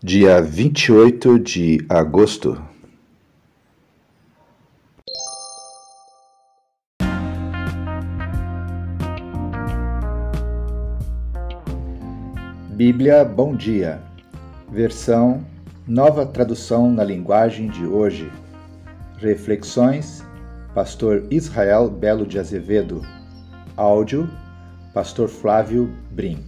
dia 28 de agosto. Bíblia Bom Dia, versão Nova Tradução na Linguagem de Hoje. Reflexões, Pastor Israel Belo de Azevedo. Áudio, Pastor Flávio Brim.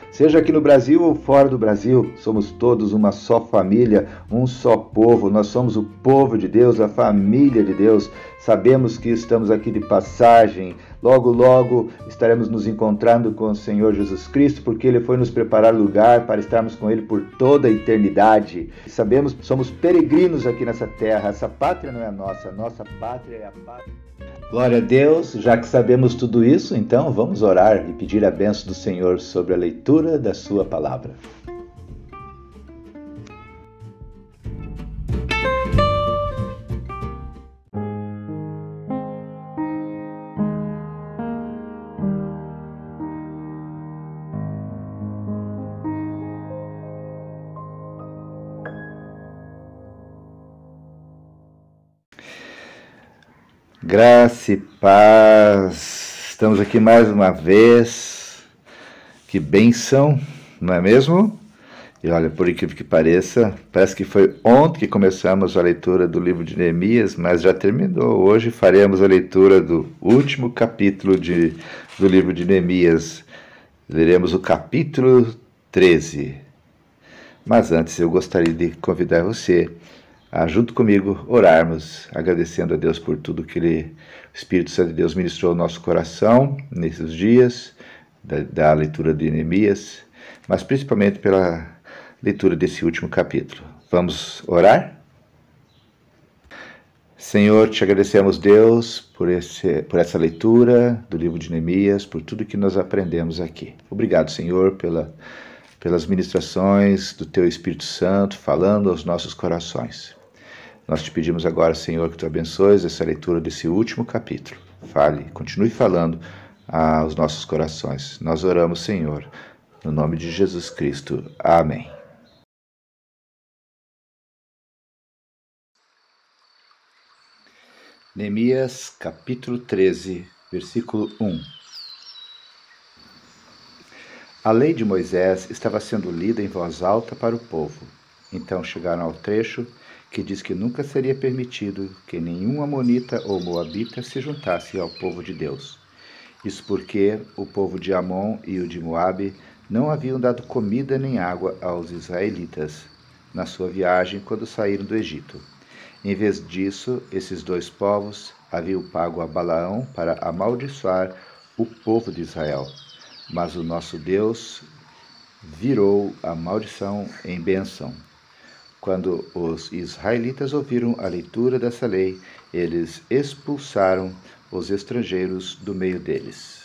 Seja aqui no Brasil ou fora do Brasil, somos todos uma só família, um só povo. Nós somos o povo de Deus, a família de Deus. Sabemos que estamos aqui de passagem. Logo, logo estaremos nos encontrando com o Senhor Jesus Cristo, porque Ele foi nos preparar lugar para estarmos com Ele por toda a eternidade. Sabemos que somos peregrinos aqui nessa terra. Essa pátria não é nossa, nossa pátria é a pátria. Glória a Deus, já que sabemos tudo isso, então vamos orar e pedir a benção do Senhor sobre a leitura da Sua palavra. Graça e paz. Estamos aqui mais uma vez. Que bênção, não é mesmo? E olha, por incrível que pareça, parece que foi ontem que começamos a leitura do livro de Neemias, mas já terminou. Hoje faremos a leitura do último capítulo de, do livro de Neemias. Leremos o capítulo 13. Mas antes eu gostaria de convidar você a, junto comigo, orarmos, agradecendo a Deus por tudo que Ele, o Espírito Santo de Deus ministrou ao nosso coração nesses dias, da, da leitura de Neemias, mas principalmente pela leitura desse último capítulo. Vamos orar? Senhor, te agradecemos, Deus, por, esse, por essa leitura do livro de Neemias, por tudo que nós aprendemos aqui. Obrigado, Senhor, pela, pelas ministrações do Teu Espírito Santo falando aos nossos corações. Nós te pedimos agora, Senhor, que tu abençoes essa leitura desse último capítulo. Fale, continue falando aos nossos corações. Nós oramos, Senhor, no nome de Jesus Cristo. Amém. Neemias, capítulo 13, versículo 1. A lei de Moisés estava sendo lida em voz alta para o povo. Então chegaram ao trecho que diz que nunca seria permitido que nenhum amonita ou moabita se juntasse ao povo de Deus. Isso porque o povo de Amon e o de Moabe não haviam dado comida nem água aos israelitas na sua viagem quando saíram do Egito. Em vez disso, esses dois povos haviam pago a Balaão para amaldiçoar o povo de Israel. Mas o nosso Deus virou a maldição em bênção. Quando os israelitas ouviram a leitura dessa lei, eles expulsaram os estrangeiros do meio deles.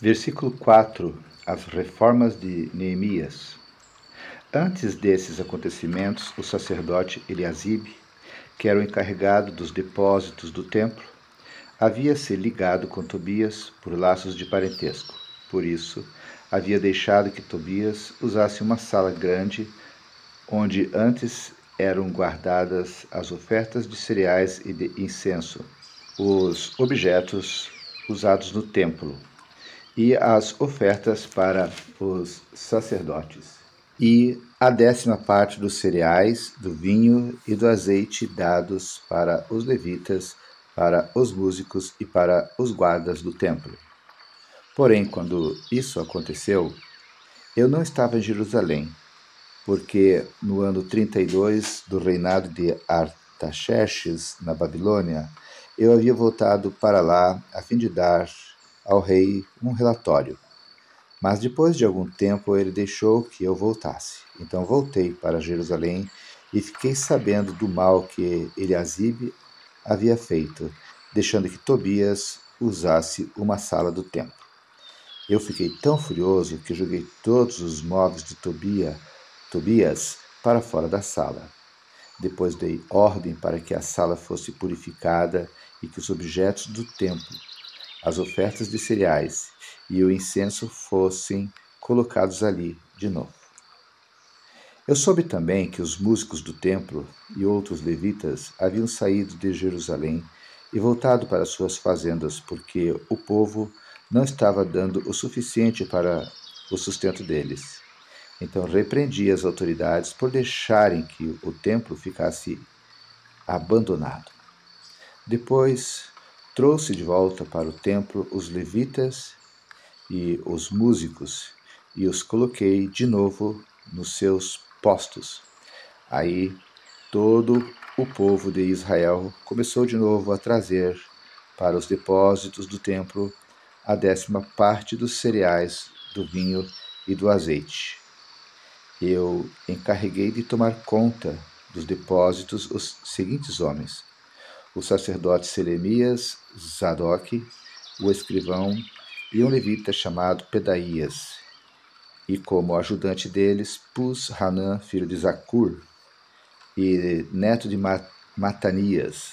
Versículo 4 As reformas de Neemias. Antes desses acontecimentos, o sacerdote Eliasibe, que era o encarregado dos depósitos do templo, havia se ligado com Tobias por laços de parentesco. Por isso, havia deixado que Tobias usasse uma sala grande onde antes eram guardadas as ofertas de cereais e de incenso, os objetos usados no templo e as ofertas para os sacerdotes, e a décima parte dos cereais, do vinho e do azeite dados para os levitas, para os músicos e para os guardas do templo. Porém, quando isso aconteceu, eu não estava em Jerusalém, porque no ano 32 do reinado de Artaxerxes, na Babilônia, eu havia voltado para lá a fim de dar ao rei um relatório. Mas depois de algum tempo ele deixou que eu voltasse. Então voltei para Jerusalém e fiquei sabendo do mal que Eliasibe havia feito, deixando que Tobias usasse uma sala do templo. Eu fiquei tão furioso que joguei todos os móveis de Tobia, Tobias para fora da sala. Depois dei ordem para que a sala fosse purificada e que os objetos do templo, as ofertas de cereais e o incenso fossem colocados ali de novo. Eu soube também que os músicos do templo e outros levitas haviam saído de Jerusalém e voltado para suas fazendas, porque o povo não estava dando o suficiente para o sustento deles. Então repreendi as autoridades por deixarem que o templo ficasse abandonado. Depois trouxe de volta para o templo os levitas e os músicos e os coloquei de novo nos seus postos. Aí todo o povo de Israel começou de novo a trazer para os depósitos do templo a décima parte dos cereais, do vinho e do azeite. Eu encarreguei de tomar conta dos depósitos os seguintes homens: o sacerdote Selemias, Zadok, o escrivão e um levita chamado Pedaías. E como ajudante deles pus Hanã, filho de Zacur, e neto de Matanias.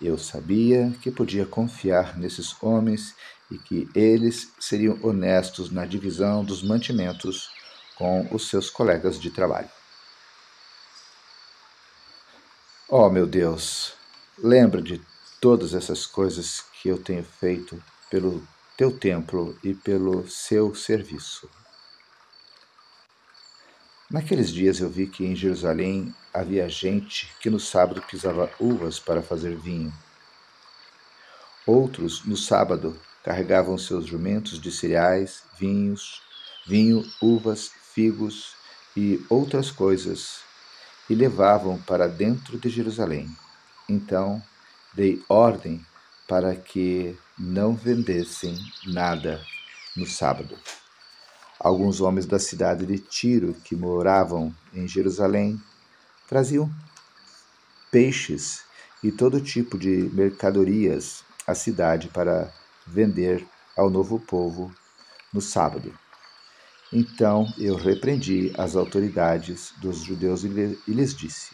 Eu sabia que podia confiar nesses homens e que eles seriam honestos na divisão dos mantimentos com os seus colegas de trabalho. Oh, meu Deus, lembra de todas essas coisas que eu tenho feito pelo teu templo e pelo seu serviço. Naqueles dias eu vi que em Jerusalém havia gente que no sábado pisava uvas para fazer vinho. Outros, no sábado, carregavam seus jumentos de cereais, vinhos, vinho, uvas, figos e outras coisas e levavam para dentro de Jerusalém. Então dei ordem para que não vendessem nada no sábado. Alguns homens da cidade de Tiro, que moravam em Jerusalém, traziam peixes e todo tipo de mercadorias à cidade para vender ao novo povo no sábado. Então eu repreendi as autoridades dos judeus e lhes disse: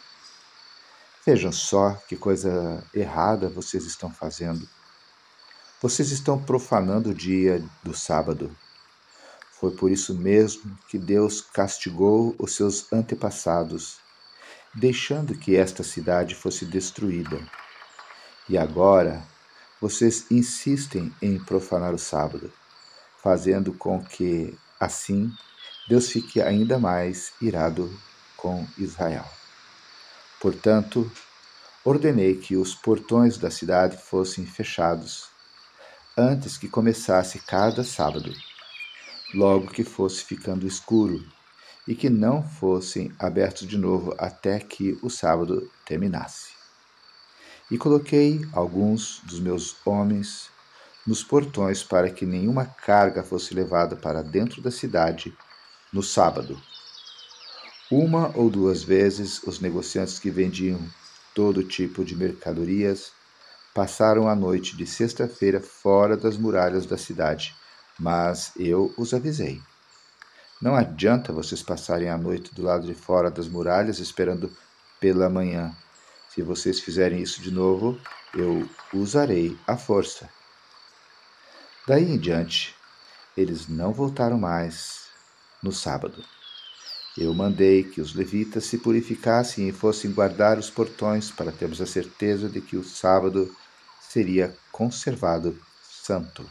Vejam só que coisa errada vocês estão fazendo. Vocês estão profanando o dia do sábado. Foi por isso mesmo que Deus castigou os seus antepassados, deixando que esta cidade fosse destruída. E agora vocês insistem em profanar o sábado, fazendo com que, assim, Deus fique ainda mais irado com Israel. Portanto, ordenei que os portões da cidade fossem fechados antes que começasse cada sábado, logo que fosse ficando escuro, e que não fossem abertos de novo até que o sábado terminasse. E coloquei alguns dos meus homens nos portões para que nenhuma carga fosse levada para dentro da cidade no sábado. Uma ou duas vezes os negociantes que vendiam todo tipo de mercadorias Passaram a noite de sexta-feira fora das muralhas da cidade, mas eu os avisei. Não adianta vocês passarem a noite do lado de fora das muralhas esperando pela manhã. Se vocês fizerem isso de novo, eu usarei a força. Daí em diante, eles não voltaram mais no sábado. Eu mandei que os levitas se purificassem e fossem guardar os portões para termos a certeza de que o sábado seria conservado santo.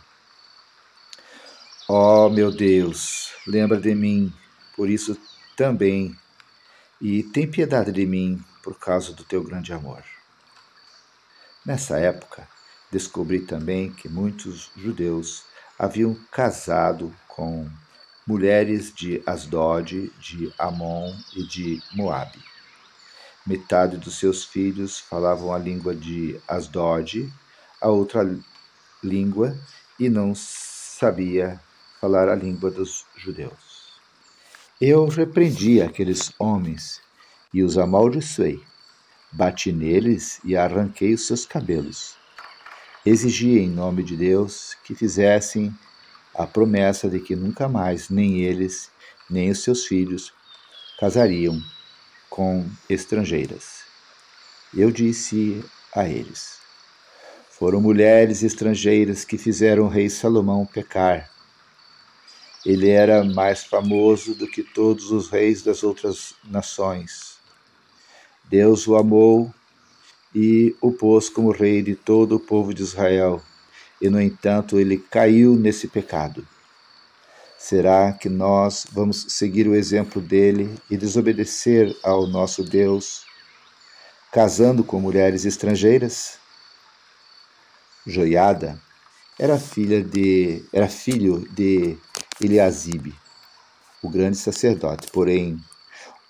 Ó oh, meu Deus, lembra de mim, por isso também, e tem piedade de mim por causa do teu grande amor. Nessa época, descobri também que muitos judeus haviam casado com mulheres de Asdod, de Amon e de Moabe. Metade dos seus filhos falavam a língua de Asdod, a outra língua, e não sabia falar a língua dos judeus. Eu repreendi aqueles homens e os amaldiçoei. Bati neles e arranquei os seus cabelos. Exigi em nome de Deus que fizessem a promessa de que nunca mais nem eles, nem os seus filhos casariam com estrangeiras. Eu disse a eles: Foram mulheres estrangeiras que fizeram o rei Salomão pecar. Ele era mais famoso do que todos os reis das outras nações. Deus o amou e o pôs como rei de todo o povo de Israel, e no entanto ele caiu nesse pecado. Será que nós vamos seguir o exemplo dele e desobedecer ao nosso Deus, casando com mulheres estrangeiras? Joiada era filha de era filho de Eliasibe, o grande sacerdote. Porém,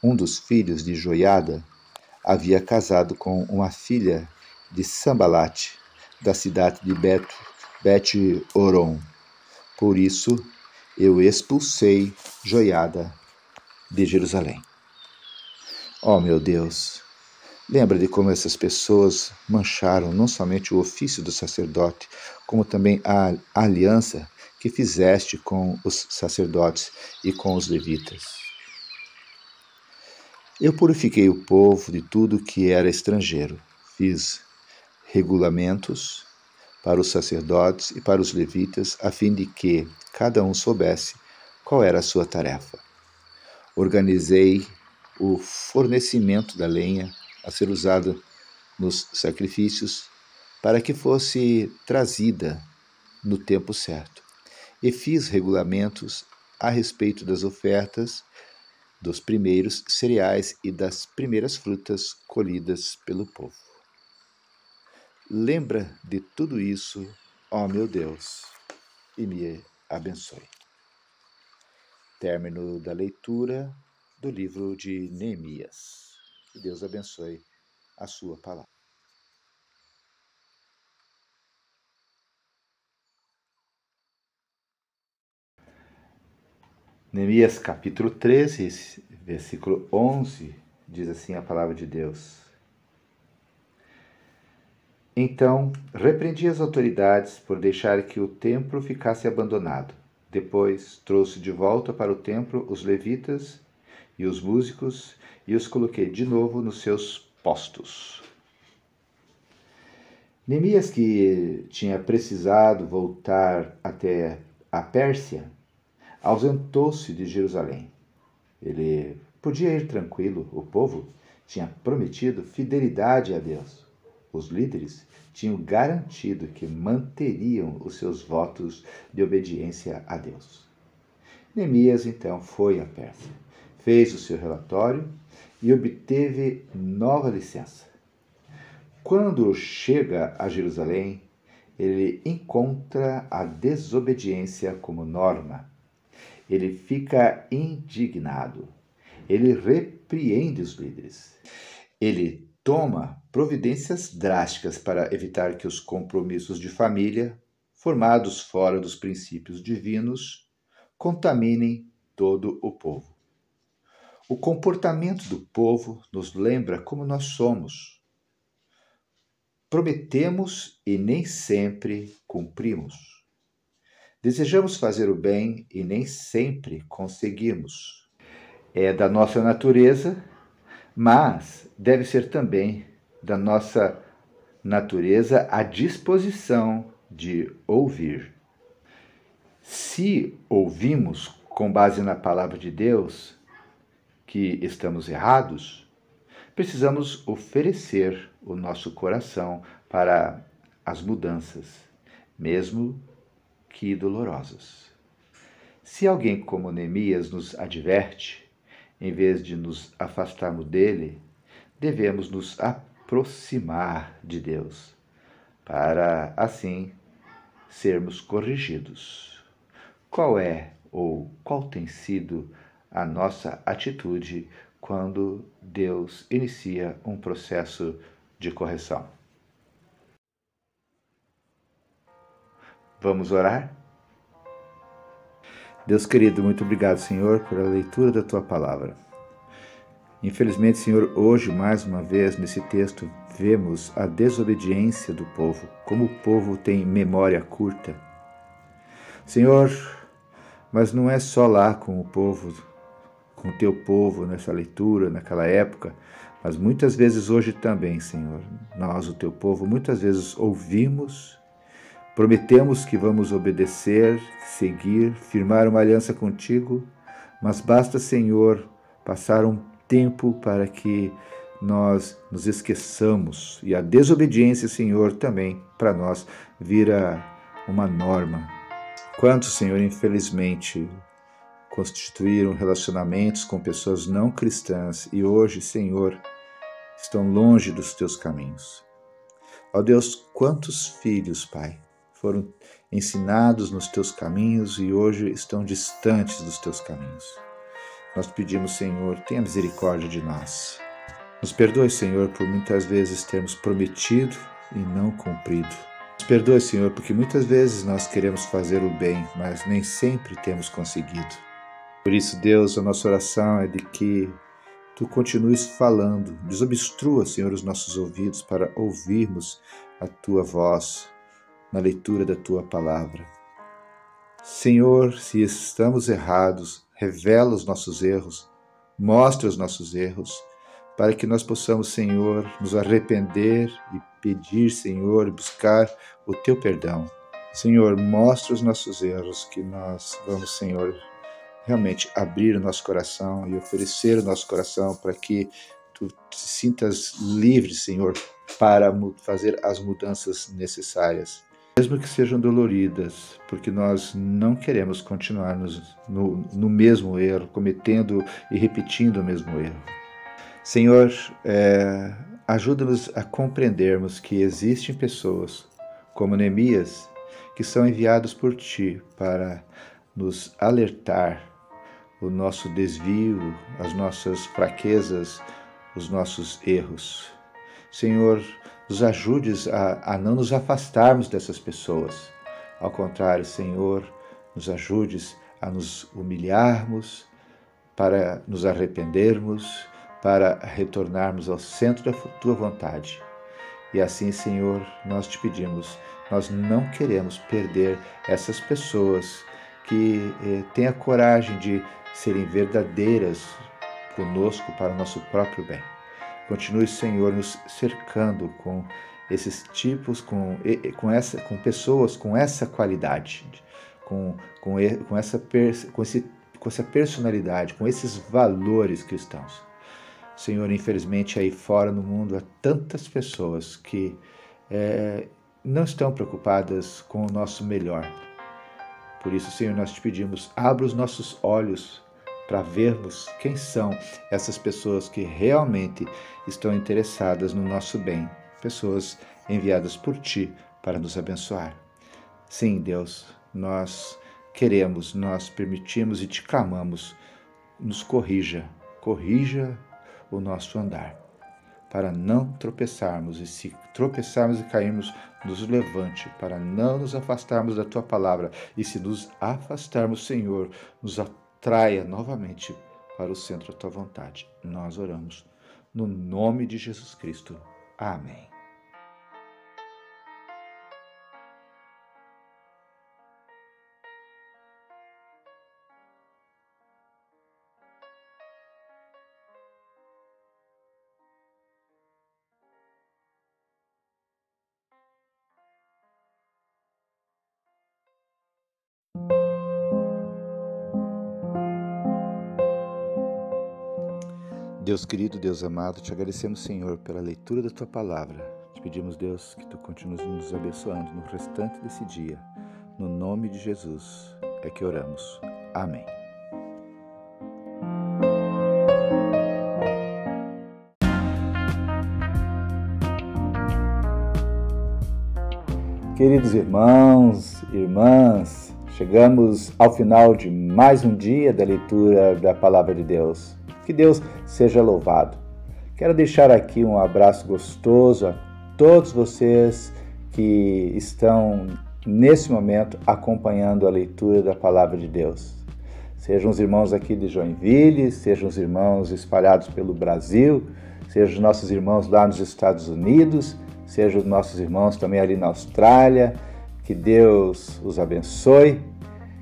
um dos filhos de Joiada havia casado com uma filha de Sambalate, da cidade de Beto, Bet-Oron. Por isso, eu expulsei Joiada de Jerusalém. Oh, meu Deus, lembra de como essas pessoas mancharam não somente o ofício do sacerdote, como também a aliança que fizeste com os sacerdotes e com os levitas. Eu purifiquei o povo de tudo que era estrangeiro. Fiz regulamentos para os sacerdotes e para os levitas, a fim de que cada um soubesse qual era a sua tarefa. Organizei o fornecimento da lenha a ser usada nos sacrifícios para que fosse trazida no tempo certo. E fiz regulamentos a respeito das ofertas dos primeiros cereais e das primeiras frutas colhidas pelo povo. Lembra de tudo isso, ó meu Deus, e me abençoe. Término da leitura do livro de Neemias. Que Deus abençoe a sua palavra. Neemias capítulo 13, versículo 11, diz assim a palavra de Deus. Então repreendi as autoridades por deixar que o templo ficasse abandonado. Depois trouxe de volta para o templo os levitas e os músicos e os coloquei de novo nos seus postos. Neemias, que tinha precisado voltar até a Pérsia, ausentou-se de Jerusalém. Ele podia ir tranquilo, o povo tinha prometido fidelidade a Deus. Os líderes tinham garantido que manteriam os seus votos de obediência a Deus. Neemias então foi à Pérsia, fez o seu relatório e obteve nova licença. Quando chega a Jerusalém, ele encontra a desobediência como norma ele fica indignado. Ele repreende os líderes. Ele toma providências drásticas para evitar que os compromissos de família, formados fora dos princípios divinos, contaminem todo o povo. O comportamento do povo nos lembra como nós somos. Prometemos e nem sempre cumprimos. Desejamos fazer o bem e nem sempre conseguimos. É da nossa natureza, mas deve ser também da nossa natureza a disposição de ouvir. Se ouvimos com base na palavra de Deus que estamos errados, precisamos oferecer o nosso coração para as mudanças, mesmo que dolorosas. Se alguém como Neemias nos adverte, em vez de nos afastarmos dele, devemos nos aproximar de Deus, para assim sermos corrigidos. Qual é ou qual tem sido a nossa atitude quando Deus inicia um processo de correção. Vamos orar? Deus querido, muito obrigado, Senhor, pela leitura da tua palavra. Infelizmente, Senhor, hoje, mais uma vez, nesse texto, vemos a desobediência do povo, como o povo tem memória curta. Senhor, mas não é só lá com o povo, com o teu povo, nessa leitura, naquela época, mas muitas vezes hoje também, Senhor, nós, o teu povo, muitas vezes ouvimos, prometemos que vamos obedecer, seguir, firmar uma aliança contigo, mas basta, Senhor, passar um tempo para que nós nos esqueçamos. E a desobediência, Senhor, também para nós vira uma norma. Quantos, Senhor, infelizmente, constituíram relacionamentos com pessoas não cristãs e hoje, Senhor, estão longe dos teus caminhos. Ó Deus, quantos filhos, Pai, foram ensinados nos teus caminhos e hoje estão distantes dos teus caminhos. Nós pedimos, Senhor, tenha misericórdia de nós. Nos perdoe, Senhor, por muitas vezes termos prometido e não cumprido. Nos perdoe, Senhor, porque muitas vezes nós queremos fazer o bem, mas nem sempre temos conseguido. Por isso, Deus, a nossa oração é de que Tu continues falando, desobstrua, Senhor, os nossos ouvidos para ouvirmos a Tua voz na leitura da Tua palavra. Senhor, se estamos errados, revela os nossos erros, mostra os nossos erros para que nós possamos, Senhor, nos arrepender e pedir, Senhor, buscar o teu perdão. Senhor, mostra os nossos erros, que nós vamos, Senhor, realmente abrir o nosso coração e oferecer o nosso coração para que tu te sintas livre, Senhor, para fazer as mudanças necessárias. Mesmo que sejam doloridas, porque nós não queremos continuar no, no mesmo erro, cometendo e repetindo o mesmo erro. Senhor, é, ajuda-nos a compreendermos que existem pessoas, como Neemias, que são enviados por Ti para nos alertar o nosso desvio, as nossas fraquezas, os nossos erros. Senhor, nos ajudes a, a não nos afastarmos dessas pessoas. Ao contrário, Senhor, nos ajudes a nos humilharmos, para nos arrependermos para retornarmos ao centro da tua vontade. E assim, Senhor, nós te pedimos, nós não queremos perder essas pessoas que eh, têm a coragem de serem verdadeiras conosco para o nosso próprio bem. Continue, Senhor, nos cercando com esses tipos, com, com, essa, com pessoas com essa qualidade, com, com, com, essa, com, esse, com essa personalidade, com esses valores cristãos. Senhor, infelizmente aí fora no mundo há tantas pessoas que é, não estão preocupadas com o nosso melhor. Por isso, Senhor, nós te pedimos, abra os nossos olhos para vermos quem são essas pessoas que realmente estão interessadas no nosso bem, pessoas enviadas por Ti para nos abençoar. Sim, Deus, nós queremos, nós permitimos e te clamamos, nos corrija, corrija o nosso andar, para não tropeçarmos, e se tropeçarmos e cairmos, nos levante, para não nos afastarmos da tua palavra, e se nos afastarmos, Senhor, nos atraia novamente para o centro da tua vontade. Nós oramos no nome de Jesus Cristo. Amém. Deus querido, Deus amado, te agradecemos, Senhor, pela leitura da tua palavra. Te pedimos, Deus, que tu continues nos abençoando no restante desse dia. No nome de Jesus é que oramos. Amém. Queridos irmãos, irmãs, chegamos ao final de mais um dia da leitura da Palavra de Deus. Que Deus seja louvado. Quero deixar aqui um abraço gostoso a todos vocês que estão nesse momento acompanhando a leitura da palavra de Deus. Sejam os irmãos aqui de Joinville, sejam os irmãos espalhados pelo Brasil, sejam os nossos irmãos lá nos Estados Unidos, sejam os nossos irmãos também ali na Austrália. Que Deus os abençoe,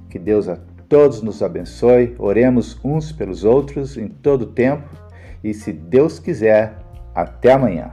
que Deus a todos nos abençoe. Oremos uns pelos outros em todo o tempo e, se Deus quiser, até amanhã.